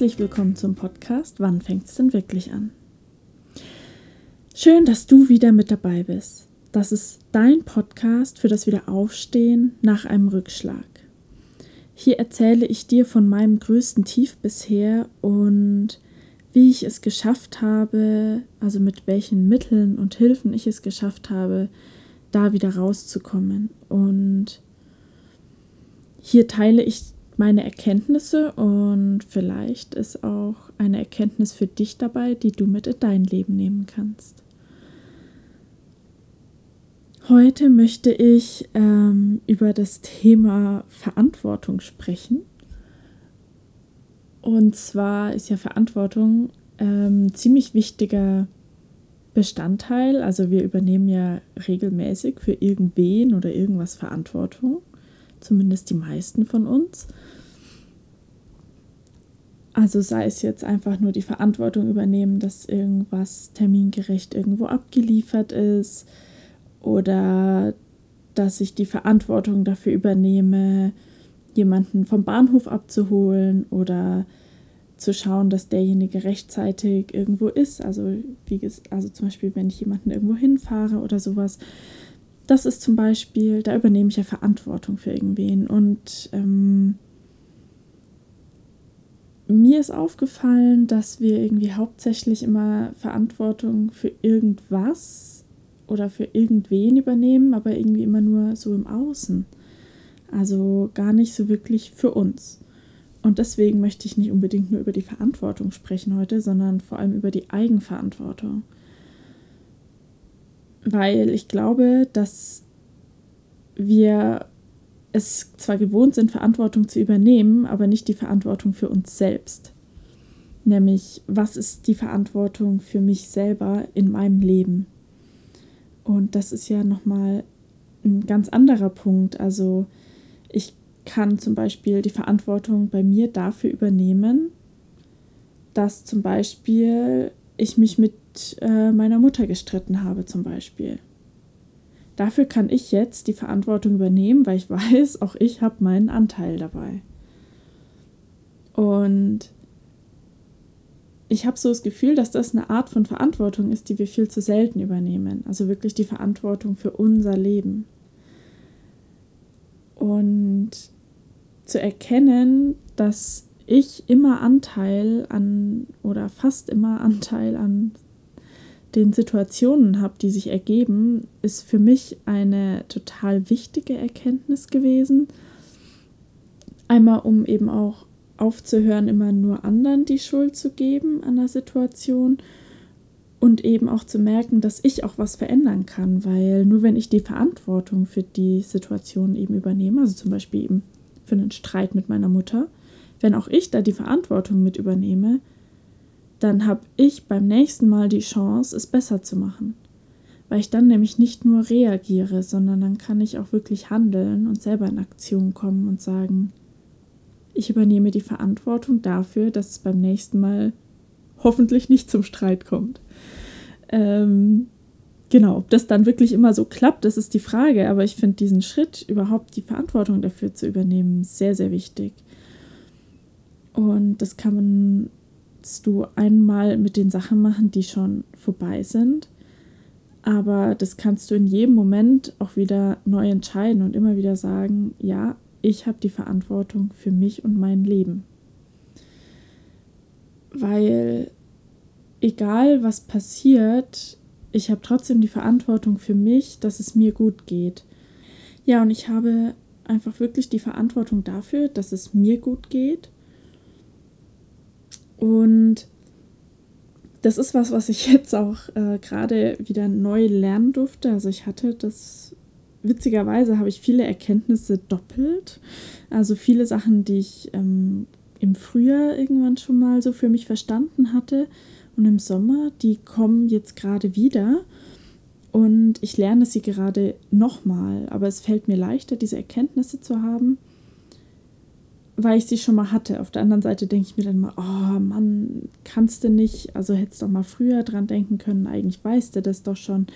herzlich willkommen zum Podcast Wann fängt es denn wirklich an? Schön, dass du wieder mit dabei bist. Das ist dein Podcast für das Wiederaufstehen nach einem Rückschlag. Hier erzähle ich dir von meinem größten Tief bisher und wie ich es geschafft habe, also mit welchen Mitteln und Hilfen ich es geschafft habe, da wieder rauszukommen. Und hier teile ich meine Erkenntnisse und vielleicht ist auch eine Erkenntnis für dich dabei, die du mit in dein Leben nehmen kannst. Heute möchte ich ähm, über das Thema Verantwortung sprechen. Und zwar ist ja Verantwortung ähm, ziemlich wichtiger Bestandteil. Also wir übernehmen ja regelmäßig für irgendwen oder irgendwas Verantwortung. Zumindest die meisten von uns. Also sei es jetzt einfach nur die Verantwortung übernehmen, dass irgendwas termingerecht irgendwo abgeliefert ist oder dass ich die Verantwortung dafür übernehme, jemanden vom Bahnhof abzuholen oder zu schauen, dass derjenige rechtzeitig irgendwo ist. Also, wie also zum Beispiel, wenn ich jemanden irgendwo hinfahre oder sowas. Das ist zum Beispiel, da übernehme ich ja Verantwortung für irgendwen. Und ähm, mir ist aufgefallen, dass wir irgendwie hauptsächlich immer Verantwortung für irgendwas oder für irgendwen übernehmen, aber irgendwie immer nur so im Außen. Also gar nicht so wirklich für uns. Und deswegen möchte ich nicht unbedingt nur über die Verantwortung sprechen heute, sondern vor allem über die Eigenverantwortung. Weil ich glaube, dass wir es zwar gewohnt sind, Verantwortung zu übernehmen, aber nicht die Verantwortung für uns selbst. Nämlich, was ist die Verantwortung für mich selber in meinem Leben? Und das ist ja nochmal ein ganz anderer Punkt. Also ich kann zum Beispiel die Verantwortung bei mir dafür übernehmen, dass zum Beispiel ich mich mit äh, meiner Mutter gestritten habe zum Beispiel. Dafür kann ich jetzt die Verantwortung übernehmen, weil ich weiß, auch ich habe meinen Anteil dabei. Und ich habe so das Gefühl, dass das eine Art von Verantwortung ist, die wir viel zu selten übernehmen. Also wirklich die Verantwortung für unser Leben. Und zu erkennen, dass ich immer Anteil an oder fast immer Anteil an den Situationen habe, die sich ergeben, ist für mich eine total wichtige Erkenntnis gewesen. Einmal, um eben auch aufzuhören, immer nur anderen die Schuld zu geben an der Situation und eben auch zu merken, dass ich auch was verändern kann, weil nur wenn ich die Verantwortung für die Situation eben übernehme, also zum Beispiel eben für einen Streit mit meiner Mutter, wenn auch ich da die Verantwortung mit übernehme, dann habe ich beim nächsten Mal die Chance, es besser zu machen. Weil ich dann nämlich nicht nur reagiere, sondern dann kann ich auch wirklich handeln und selber in Aktion kommen und sagen, ich übernehme die Verantwortung dafür, dass es beim nächsten Mal hoffentlich nicht zum Streit kommt. Ähm, genau, ob das dann wirklich immer so klappt, das ist die Frage. Aber ich finde diesen Schritt, überhaupt die Verantwortung dafür zu übernehmen, sehr, sehr wichtig. Und das kann man du einmal mit den Sachen machen, die schon vorbei sind. Aber das kannst du in jedem Moment auch wieder neu entscheiden und immer wieder sagen, ja, ich habe die Verantwortung für mich und mein Leben. Weil egal was passiert, ich habe trotzdem die Verantwortung für mich, dass es mir gut geht. Ja, und ich habe einfach wirklich die Verantwortung dafür, dass es mir gut geht und das ist was, was ich jetzt auch äh, gerade wieder neu lernen durfte. Also ich hatte das, witzigerweise habe ich viele Erkenntnisse doppelt. Also viele Sachen, die ich ähm, im Frühjahr irgendwann schon mal so für mich verstanden hatte und im Sommer, die kommen jetzt gerade wieder. Und ich lerne sie gerade nochmal, aber es fällt mir leichter, diese Erkenntnisse zu haben weil ich sie schon mal hatte. Auf der anderen Seite denke ich mir dann mal, oh Mann, kannst du nicht, also hättest doch mal früher dran denken können, eigentlich weißt du das doch schon.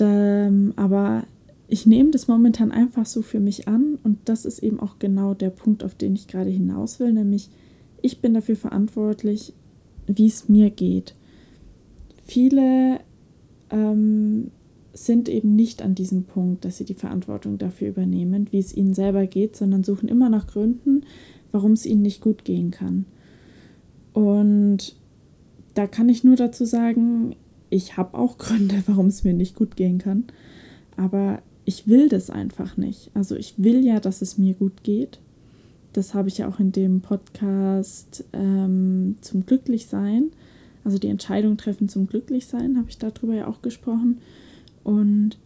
Ähm, aber ich nehme das momentan einfach so für mich an und das ist eben auch genau der Punkt, auf den ich gerade hinaus will, nämlich ich bin dafür verantwortlich, wie es mir geht. Viele ähm, sind eben nicht an diesem Punkt, dass sie die Verantwortung dafür übernehmen, wie es ihnen selber geht, sondern suchen immer nach Gründen, warum es ihnen nicht gut gehen kann. Und da kann ich nur dazu sagen, ich habe auch Gründe, warum es mir nicht gut gehen kann. Aber ich will das einfach nicht. Also ich will ja, dass es mir gut geht. Das habe ich ja auch in dem Podcast ähm, zum Glücklichsein, also die Entscheidung treffen zum Glücklichsein, habe ich darüber ja auch gesprochen. Und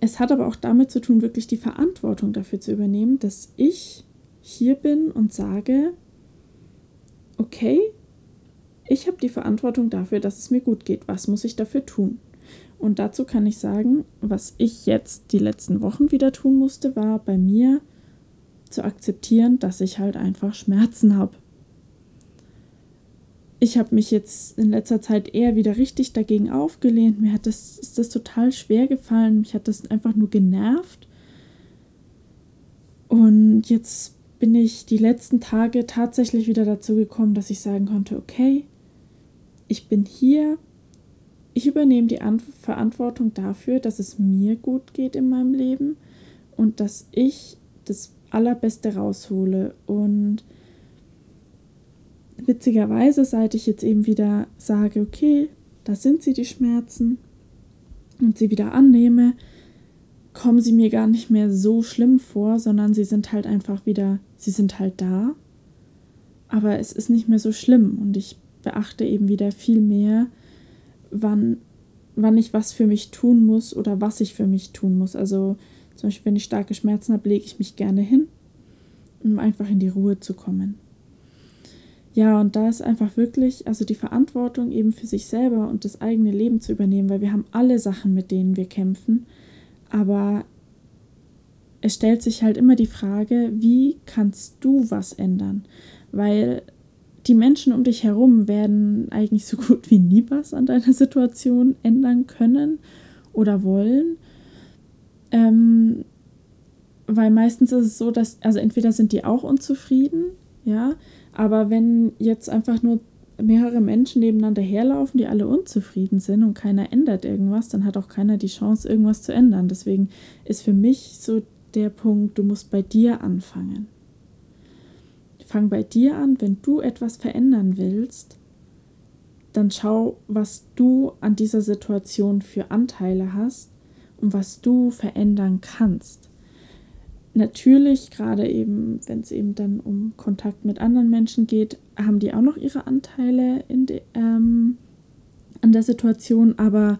es hat aber auch damit zu tun, wirklich die Verantwortung dafür zu übernehmen, dass ich hier bin und sage, okay, ich habe die Verantwortung dafür, dass es mir gut geht. Was muss ich dafür tun? Und dazu kann ich sagen, was ich jetzt die letzten Wochen wieder tun musste, war bei mir zu akzeptieren, dass ich halt einfach Schmerzen habe. Ich habe mich jetzt in letzter Zeit eher wieder richtig dagegen aufgelehnt. Mir hat das, ist das total schwer gefallen. Mich hat das einfach nur genervt. Und jetzt bin ich die letzten Tage tatsächlich wieder dazu gekommen, dass ich sagen konnte, okay, ich bin hier, ich übernehme die An Verantwortung dafür, dass es mir gut geht in meinem Leben und dass ich das Allerbeste raushole. Und witzigerweise, seit ich jetzt eben wieder sage, okay, da sind sie die Schmerzen und sie wieder annehme, kommen sie mir gar nicht mehr so schlimm vor, sondern sie sind halt einfach wieder, sie sind halt da. Aber es ist nicht mehr so schlimm und ich beachte eben wieder viel mehr, wann, wann ich was für mich tun muss oder was ich für mich tun muss. Also zum Beispiel, wenn ich starke Schmerzen habe, lege ich mich gerne hin, um einfach in die Ruhe zu kommen. Ja, und da ist einfach wirklich, also die Verantwortung eben für sich selber und das eigene Leben zu übernehmen, weil wir haben alle Sachen, mit denen wir kämpfen, aber es stellt sich halt immer die Frage, wie kannst du was ändern? Weil die Menschen um dich herum werden eigentlich so gut wie nie was an deiner Situation ändern können oder wollen. Ähm, weil meistens ist es so, dass, also entweder sind die auch unzufrieden, ja, aber wenn jetzt einfach nur mehrere Menschen nebeneinander herlaufen, die alle unzufrieden sind und keiner ändert irgendwas, dann hat auch keiner die Chance, irgendwas zu ändern. Deswegen ist für mich so der Punkt, du musst bei dir anfangen. Fang bei dir an, wenn du etwas verändern willst, dann schau, was du an dieser Situation für Anteile hast und was du verändern kannst. Natürlich, gerade eben, wenn es eben dann um Kontakt mit anderen Menschen geht, haben die auch noch ihre Anteile de, ähm, an der Situation, aber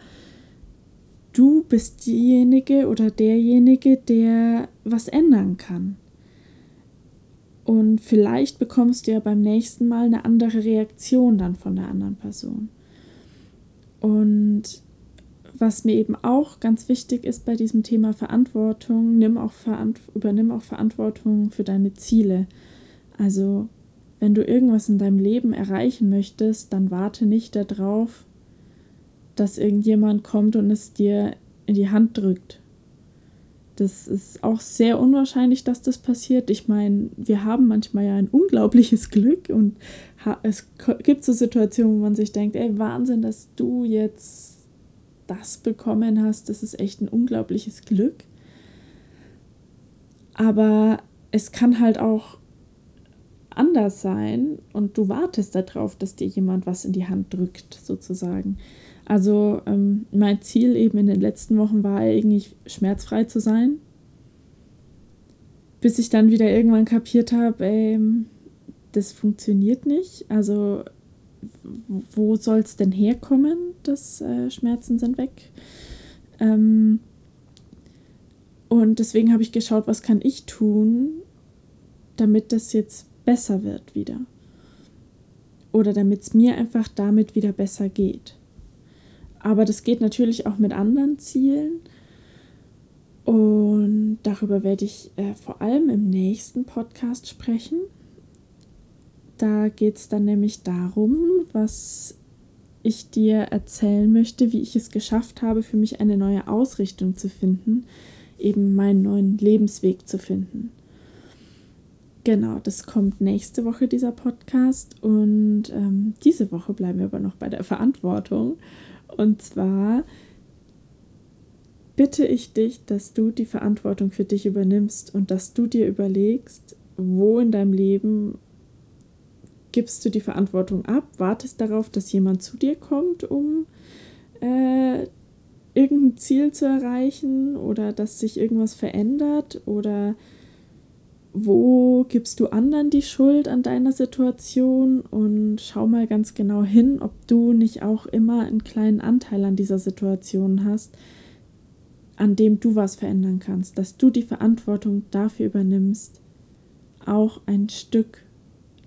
du bist diejenige oder derjenige, der was ändern kann. Und vielleicht bekommst du ja beim nächsten Mal eine andere Reaktion dann von der anderen Person. Und was mir eben auch ganz wichtig ist bei diesem Thema Verantwortung, nimm auch Verant übernimm auch Verantwortung für deine Ziele. Also, wenn du irgendwas in deinem Leben erreichen möchtest, dann warte nicht darauf, dass irgendjemand kommt und es dir in die Hand drückt das ist auch sehr unwahrscheinlich, dass das passiert. Ich meine, wir haben manchmal ja ein unglaubliches Glück und es gibt so Situationen, wo man sich denkt, ey, Wahnsinn, dass du jetzt das bekommen hast. Das ist echt ein unglaubliches Glück. Aber es kann halt auch anders sein und du wartest darauf, dass dir jemand was in die Hand drückt, sozusagen. Also ähm, mein Ziel eben in den letzten Wochen war eigentlich schmerzfrei zu sein, bis ich dann wieder irgendwann kapiert habe, ähm, das funktioniert nicht. Also wo soll es denn herkommen, dass äh, Schmerzen sind weg? Ähm, und deswegen habe ich geschaut, was kann ich tun, damit das jetzt besser wird wieder. Oder damit es mir einfach damit wieder besser geht. Aber das geht natürlich auch mit anderen Zielen. Und darüber werde ich äh, vor allem im nächsten Podcast sprechen. Da geht es dann nämlich darum, was ich dir erzählen möchte, wie ich es geschafft habe, für mich eine neue Ausrichtung zu finden, eben meinen neuen Lebensweg zu finden. Genau, das kommt nächste Woche, dieser Podcast. Und ähm, diese Woche bleiben wir aber noch bei der Verantwortung. Und zwar bitte ich dich, dass du die Verantwortung für dich übernimmst und dass du dir überlegst, wo in deinem Leben gibst du die Verantwortung ab, wartest darauf, dass jemand zu dir kommt, um äh, irgendein Ziel zu erreichen oder dass sich irgendwas verändert? Oder wo gibst du anderen die Schuld an deiner Situation? Und schau mal ganz genau hin, ob du nicht auch immer einen kleinen Anteil an dieser Situation hast, an dem du was verändern kannst, dass du die Verantwortung dafür übernimmst, auch ein Stück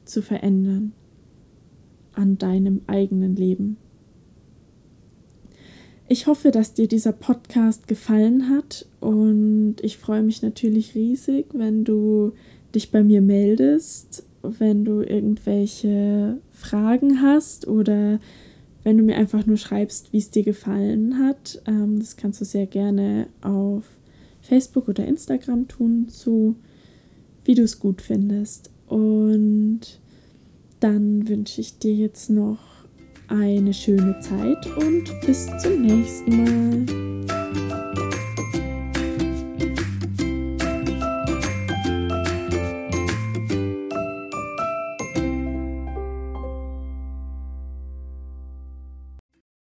zu verändern an deinem eigenen Leben. Ich hoffe, dass dir dieser Podcast gefallen hat und ich freue mich natürlich riesig, wenn du dich bei mir meldest, wenn du irgendwelche Fragen hast oder wenn du mir einfach nur schreibst, wie es dir gefallen hat. Ähm, das kannst du sehr gerne auf Facebook oder Instagram tun, so wie du es gut findest. Und dann wünsche ich dir jetzt noch eine schöne Zeit und bis zum nächsten Mal.